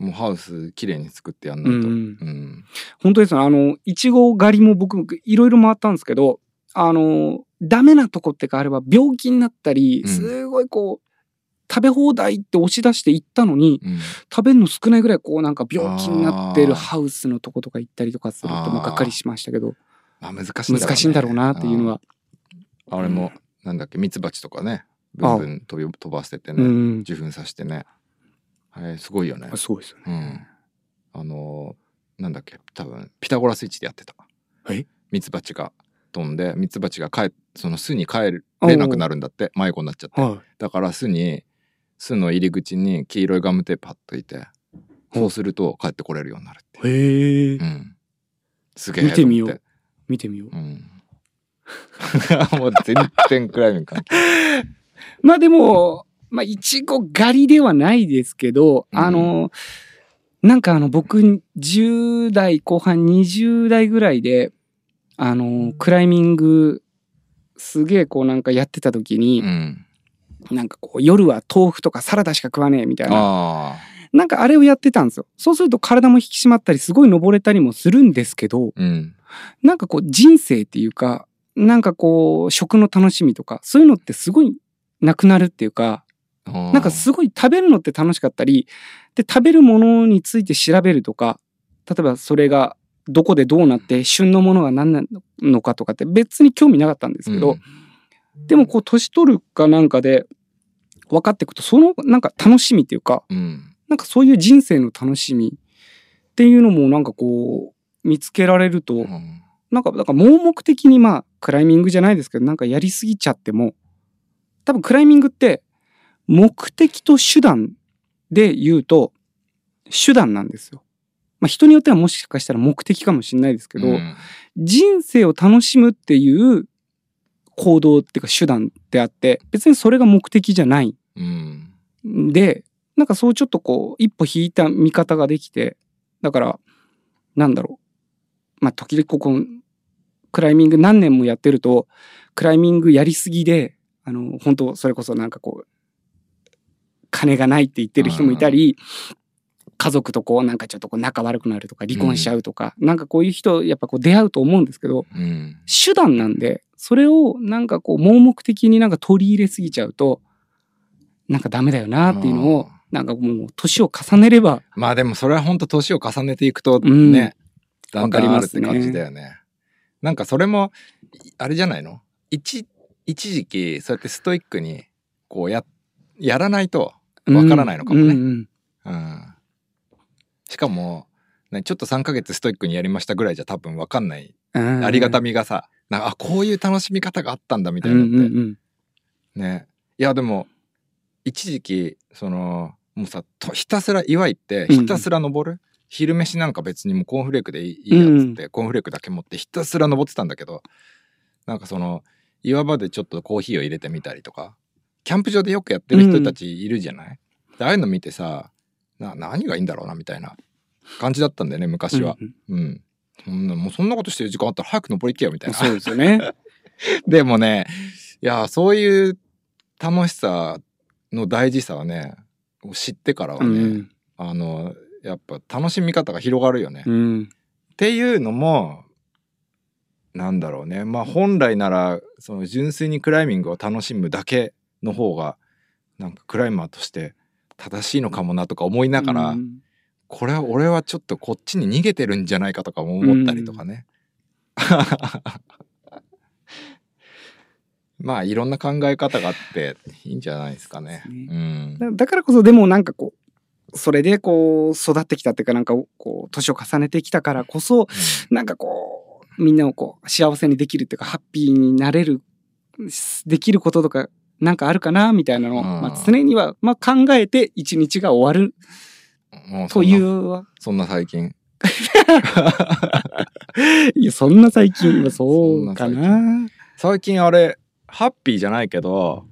もうハウスきれいに作ってやんうないと、ん。うん。本当ですね。あの、いちご狩りも僕いろいろ回ったんですけど、あの、ダメなとこってかあれば病気になったり、うん。すごいこう、食べ放題って押し出して行ったのに、うん。食べるの少ないぐらいこうなんか病気になってるハウスのとことか行ったりとかすると、あー。まあがっかりしましたけど、まあ難しいね。難しいんだろうなっていうのは。あれもなんだっけミツバチとかね。ブンブン飛び飛ばしててね、うん。受粉させてねあれすごいよね。すごいですよね。うん。あのーなんだっけ多分ピタゴラスイッチでやってた。え？ミツバチが飛んでミツバチが帰その巣に帰れなくなるんだって。迷子になっちゃって。はだから巣に巣の入り口に黄色いガムテープ貼っといてそうすると帰ってこれるようになるってい。へえ。う。ん。すげえ見てみよう。見てみよう。うん。*laughs* もう全然クライミング関係 *laughs* まあでも、まあ、いちご狩りではないですけど、うんあの、なんかあの、僕、10代後半20代ぐらいで、あの、クライミング、すげえこうなんかやってた時に、うんなんかこう、夜は豆腐とかサラダしか食わねえみたいな。なんかあれをやってたんですよ。そうすると体も引き締まったり、すごい登れたりもするんですけど、うんなんかこう、人生っていうか、なんかこう、食の楽しみとか、そういうのってすごいなくなるっていうか、ななんかすごい食べるのって楽しかったり、で、食べるものについて調べるとか、例えばそれがどこでどうなって旬のものが何なのかとかって別に興味なかったんですけど、でもこう年取るかなんかで分かっていくとそのなんか楽しみっていうかなんかそういう人生の楽しみっていうのもなんかこう見つけられると、うん。なんかだから盲目的にまあクライミングじゃないですけどなんかやりすぎちゃっても多分クライミングって目的と手段で言うと手段なんですよ。まあ人によってはもしかしたら目的かもしれないですけど、うん。人生を楽しむっていう行動っていうか手段であって別にそれが目的じゃない。うん。んでなんかそうちょっとこう一歩引いた見方ができてだからなんだろう。まあ時々ここクライミング何年もやってるとクライミングやりすぎであの本当それこそなんかこう金がないって言ってる人もいたり家族とこうなんかちょっとこう仲悪くなるとか離婚しちゃうとか、なんかこういう人やっぱこう出会うと思うんですけどうん。手段なんでそれをなんかこう盲目的になんか取り入れすぎちゃうとなんかダメだよなっていうのをなんかもう年を重ねればまあでもそれは本当年を重ねていくとうん。ね、だんだんあるわかりますねって感じだよね。なんかそれもいあれじゃないの？一一時期そうやってストイックにこうややらないとわからないのかもね。うんうんうん。しかも、ね、ちょっと3ヶ月ストイックにやりましたぐらいじゃ多分わかんない、うん。ありがたみがさなんかあこういう楽しみ方があったんだみたいうんなのって、うんうん。ね。いやでも一時期そのもうさとひたすら岩行ってうんひたすら登る、昼飯なんか別にもうコーンフレークでいいいいやつって、コーンフレークだけ持ってひたすら登ってたんだけどなんかその岩場でちょっとコーヒーを入れてみたりとかキャンプ場でよくやってる人たちいるじゃない、でああいうの見てさな何がいいんだろうなみたいな感じだったんだよね昔は。うんうんそんなもうそんなことしてる時間あったら早く登り行けよみたいな。そうですよね。*laughs* でもね、いや、そういう楽しさの大事さはね、知ってからはね、うんあの、やっぱ楽しみ方が広がるよね。っうんていうのも、なんだろうね。まあ本来なら、その純粋にクライミングを楽しむだけの方が、なんかクライマーとして正しいのかもなとか思いながら、うんこれは俺はちょっとこっちに逃げてるんじゃないかとかも思ったりとかね。*laughs* まあいろんな考え方があっていいんじゃないですかね。そうん。だだからこそでもなんかこうそれでこう育ってきたっていうかなんかこう年を重ねてきたからこそなんかこうみんなをこう幸せにできるっていうかハッピーになれるできることとかなんかあるかなみたいなのを、うん。まあ、常には、まあ、考えて一日が終わる。というそんな最近。*laughs* いやそんな最近。はそうかな。最近。あれハッピーじゃないけど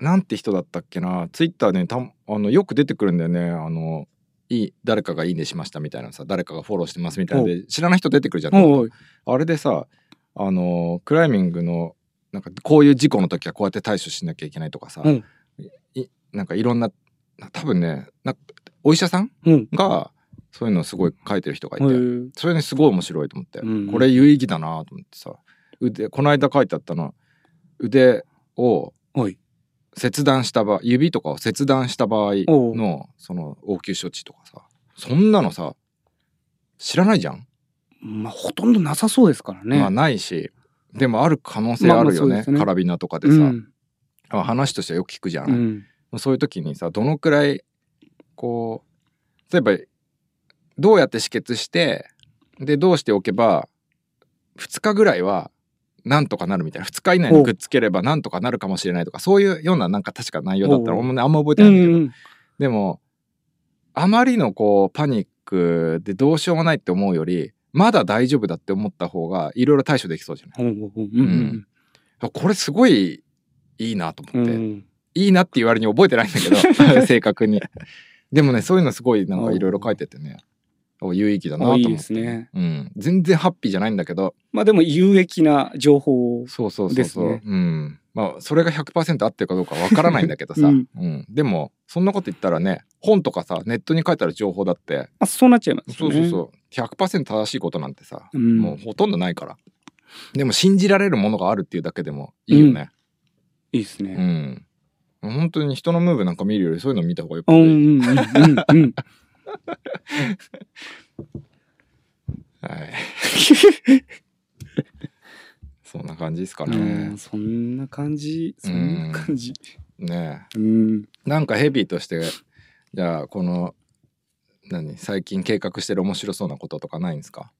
なんて人だったっけな。ツイッターでたあのよく出てくるんだよね。あのいい誰かがいいねしましたみたいなさ誰かがフォローしてますみたいなので知らない人出てくるじゃん。あれでさあのクライミングのなんかこういう事故の時はこうやって対処しなきゃいけないとかさ、うん。いなんかいろんな多分ねなお医者さんうん。がそういうのをすごい書いてる人がいて、うんそれねすごい面白いと思って、うん。これ有意義だなと思ってさ腕この間書いてあったの腕を切断した場合指とかを切断した場合のその応急処置とかさそんなのさ知らないじゃん、まあほとんどなさそうですからね。まあないしでもある可能性あるよね,、まあまあね。カラビナとかでさ、うん。まあ話としてはよく聞くじゃん、うん。そういう時にさどのくらいこう例えばどうやって止血してでどうしておけば2日ぐらいはなんとかなるみたいな。2日以内にくっつければなんとかなるかもしれないとかそういうようななんか確か内容だったらおう。俺もねあんま覚えてうないんだけど、ん。でもあまりのこうパニックでどうしようもないって思うよりまだ大丈夫だって思った方がいろいろ対処できそうじゃない？うん。うんうんこれすごいいいなと思って、うん。いいなって言われに覚えてないんだけど *laughs* 正確に。でもねそういうのすごいなんかいろいろ書いててね。お有意義だなと思って。あいいですね。うん、全然ハッピーじゃないんだけど。まあでも有益な情報をそうそうそうそう、ですねうんまあそれが100%合ってるかどうかわからないんだけどさ、ううん。んでもそんなこと言ったらね本とかさネットに書いてある情報だってまあそうなっちゃいますよね。そうそうそう。100%正しいことなんてさ、うん。もうほとんどないから。でも信じられるものがあるっていうだけでもいいよね。いいですね。うん、本当に人のムーブなんか見るよりそういうの見た方がよっうんぽどいい、うんうんうんうん。*laughs* *laughs* はい。*laughs* そんな感じですかうねん。そんな感じ？そんな感じ？ねうん。えなんかヘビーとして、じゃあ、この、何？最近計画してる面白そうなこととかないんですか？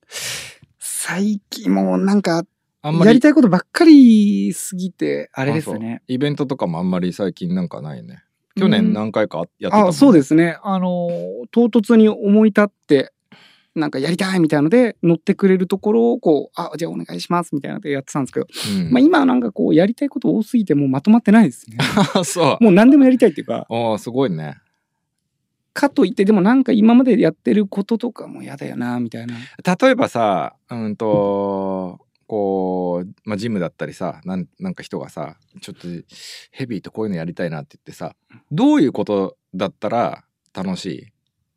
最近もうなんかあんまりやりたいことばっかりすぎてあれですね。イベントとかもあんまり最近なんかないね。去年何回かやってたもんあそうですね。あの唐突に思い立ってなんかやりたいみたいので乗ってくれるところをこうあじゃあお願いしますみたいなのでやってたんですけど、うん。まあ今はなんかこうやりたいこと多すぎてもうまとまってないですね。あ *laughs* そう。もう何でもやりたいっていうか。*laughs* ああ、すごいね。かといってでもなんか今までやってることとかも嫌だよなみたいな。例えばさ、うんと、こう、まあ、ジムだったりさなん、なんか人がさ、ちょっとヘビーとこういうのやりたいなって言ってさ、どういうことだったら楽し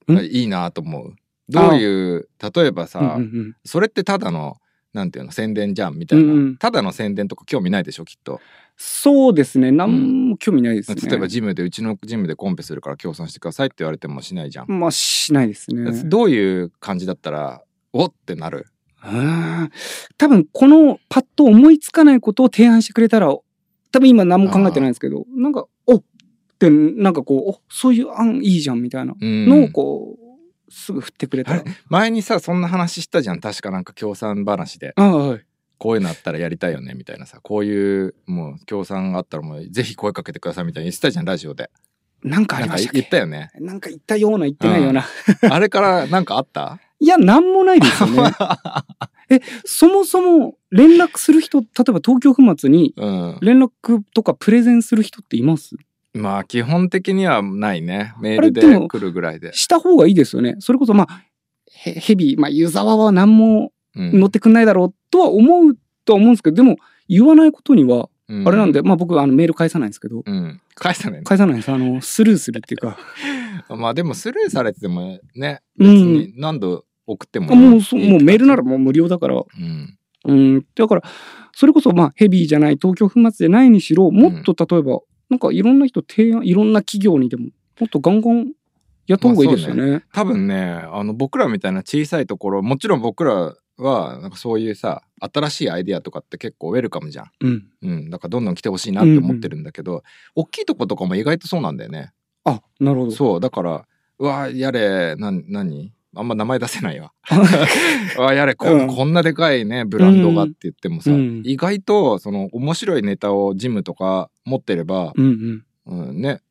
い？ん？いいなと思う？どういう、例えばさ、うんうんうん。それってただの、なんていうの、宣伝じゃんみたいな。うんうん。ただの宣伝とか興味ないでしょ、きっと。そうですね。何も興味ないですね、例えばジムで、うちのジムでコンペするから協賛してくださいって言われてもしないじゃん。まあしないですね。どういう感じだったら、おってなる？うん多分このパッと思いつかないことを提案してくれたら多分今何も考えてないんですけどなんかおってなんかこうおそういう案いいじゃんみたいなうん。のをこうすぐ振ってくれた前にさそんな話したじゃん。確かなんか協賛話で。はい。こういうのあったらやりたいよねみたいなさ。こういうもう協賛があったらもうぜひ声かけてくださいみたいに言ってたじゃんラジオで。なんかありました言ったよね。なんか言ったような言ってないような、あれからなんかあった？*laughs* いやなんもないですよね。*laughs* えそもそも連絡する人例えば東京粉末にうん。連絡とかプレゼンする人っています？まあ基本的にはないね。メールで来るぐらいで、した方がいいですよね。それこそまあヘヘビー、まあ、湯沢は何もうん。乗ってくんないだろうとは思うとは思うんですけどでも言わないことにはうあれなんで、まあ僕あのメール返さないんですけど。うん。返したね返さないんです。あのスルーするっていうか。*laughs* まあでもスルーされててもね別うん。に何度送ってもあもうそいいもうメールならもう無料だから。うん。うん。だからそれこそまあヘビーじゃない東京粉末じゃないにしろもっと例えば、なんかいろんな人提案いろんな企業にでももっとガンガンやった方がいいですよね。多分ねあの僕らみたいな小さいところもちろん僕らはなんかそういうさ新しいアイディアとかって結構ウェルカムじゃん。うん。うん、だからどんどん来てほしいなって思ってるんだけど、大きいとことかも意外とそうなんだよね。あなるほど。そうだからうわやれな何？あんま名前出せないわ。*laughs* うわやれこ,、うんこんなでかいねブランドがって言ってもさ、うん意外とその面白いネタをジムとか持ってれば、うんうん。うん、ね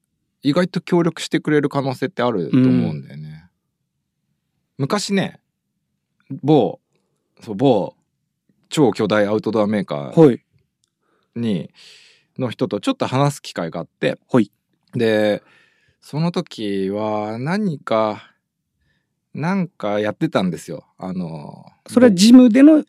意外と協力してくれる可能性ってあると思うんだよね。昔ね某そう某超巨大アウトドアメーカーはい。にの人とちょっと話す機会があって、はいでその時は何かなんかやってたんですよ。あのそれはジムでの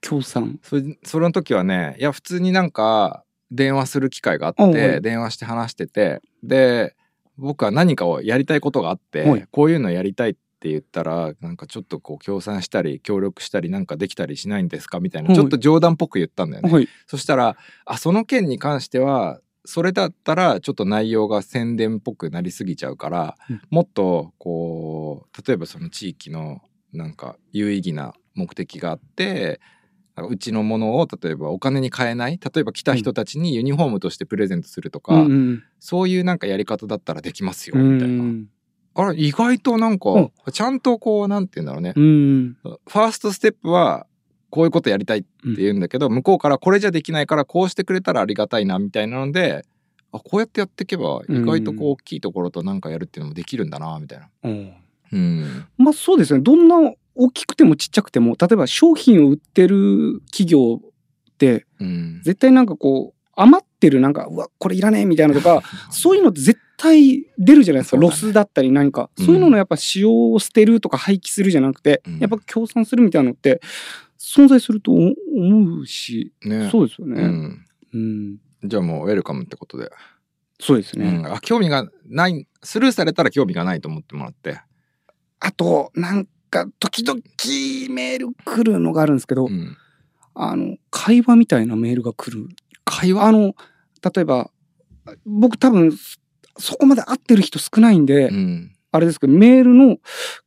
協賛？それそれの時はねいや普通になんか電話する機会があって、電話して話しててで僕は何かをやりたいことがあって、はいこういうのやりたいって言ったらなんかちょっとこう協賛したり協力したりなんかできたりしないんですか？みたいな、はいちょっと冗談っぽく言ったんだよね。はい。そしたらあその件に関してはそれだったらちょっと内容が宣伝っぽくなりすぎちゃうから、うんもっとこう例えばその地域のなんか有意義な目的があってうちのものを例えばお金に換えない例えば来た人たちにユニフォームとしてプレゼントするとか、うんうんそういうなんかやり方だったらできますようみたいな。ん。あれ意外となんか、うんちゃんとこうなんて言うんだろうね、うん。ファーストステップはこういうことやりたいって言うんだけど、向こうからこれじゃできないからこうしてくれたらありがたいなみたいなのであこうやってやっていけば意外とこう大きいところとなんかやるっていうのもできるんだなみたいな。うんうん、まあそうですね。どんな大きくてもちっちゃくても、例えば商品を売ってる企業って、うん、絶対なんかこう、余ってるなんか、うわ、これいらねえみたいなとか、*laughs* そういうのって絶対出るじゃないですか。ねロスだったり何か。うんそういうののやっぱ使用を捨てるとか廃棄するじゃなくて、うんやっぱ協賛するみたいなのって、存在すると思うし、ねそうですよね。うん、うん。じゃあもうウェルカムってことで、そうですね。うん、あ興味がないスルーされたら興味がないと思ってもらって、あと、なんか、時々メール来るのがあるんですけど、うん、あの、会話みたいなメールが来る。会話？あの、例えば、僕多分、そこまで合ってる人少ないんで、うんあれですけど、メールの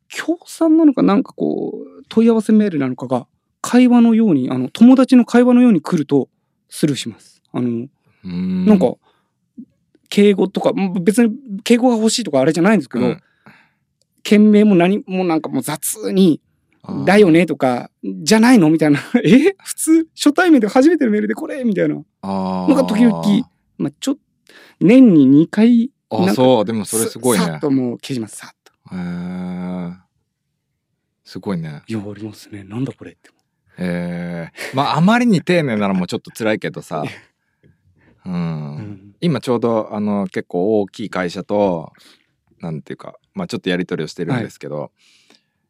協賛なのかなんかこう、問い合わせメールなのかが会話のようにあの友達の会話のように来るとスルーします。あのんなんか敬語とかうん別に敬語が欲しいとかあれじゃないんですけど、うん件名も何もなんかもう雑にだよねとか、じゃないの？みたいな。*laughs* え？普通、初対面で初めてのメールでこれ？みたいな。なんか時々まあ、ちょっと、年に2回、あそうでもそれすごいねさっともう消します、さっと。へーすごいねいや、ありますね。なんだこれって。えー、まああまりに丁寧なのもちょっと辛いけどさ、*laughs* うん。うん。今ちょうどあの結構大きい会社となんていうか、まあ、ちょっとやり取りをしてるんですけど、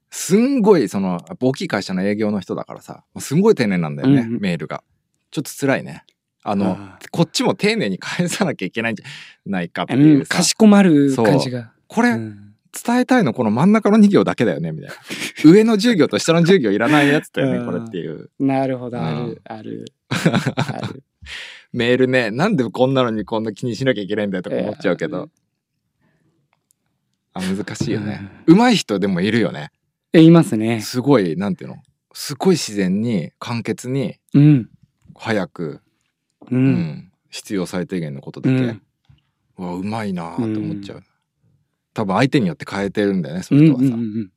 すんごいその大きい会社の営業の人だからさすんごい丁寧なんだよね、うんうん。メールが。ちょっと辛いね。あのあこっちも丁寧に返さなきゃいけないんじゃないかってう、いうかしこまる感じが。これ、うん伝えたいのこの真ん中の2行だけだよねみたいな。*laughs* 上の10行と下の10行いらないやつだよねうん。これっていう。なるほど、あうん。る、ある。*laughs* ある。メールねなんでこんなのにこんな気にしなきゃいけないんだよとか思っちゃうけど、あ難しいよね、上手い人でもいるよね。え、いますね。すごいなんていうの？すごい自然に簡潔にうん。早く、う。うんん必要最低限のことだけ、うん。うわうまいなと思っちゃう、多分相手によって変えてるんだよねそれとはさ。う人はさ、うんうん。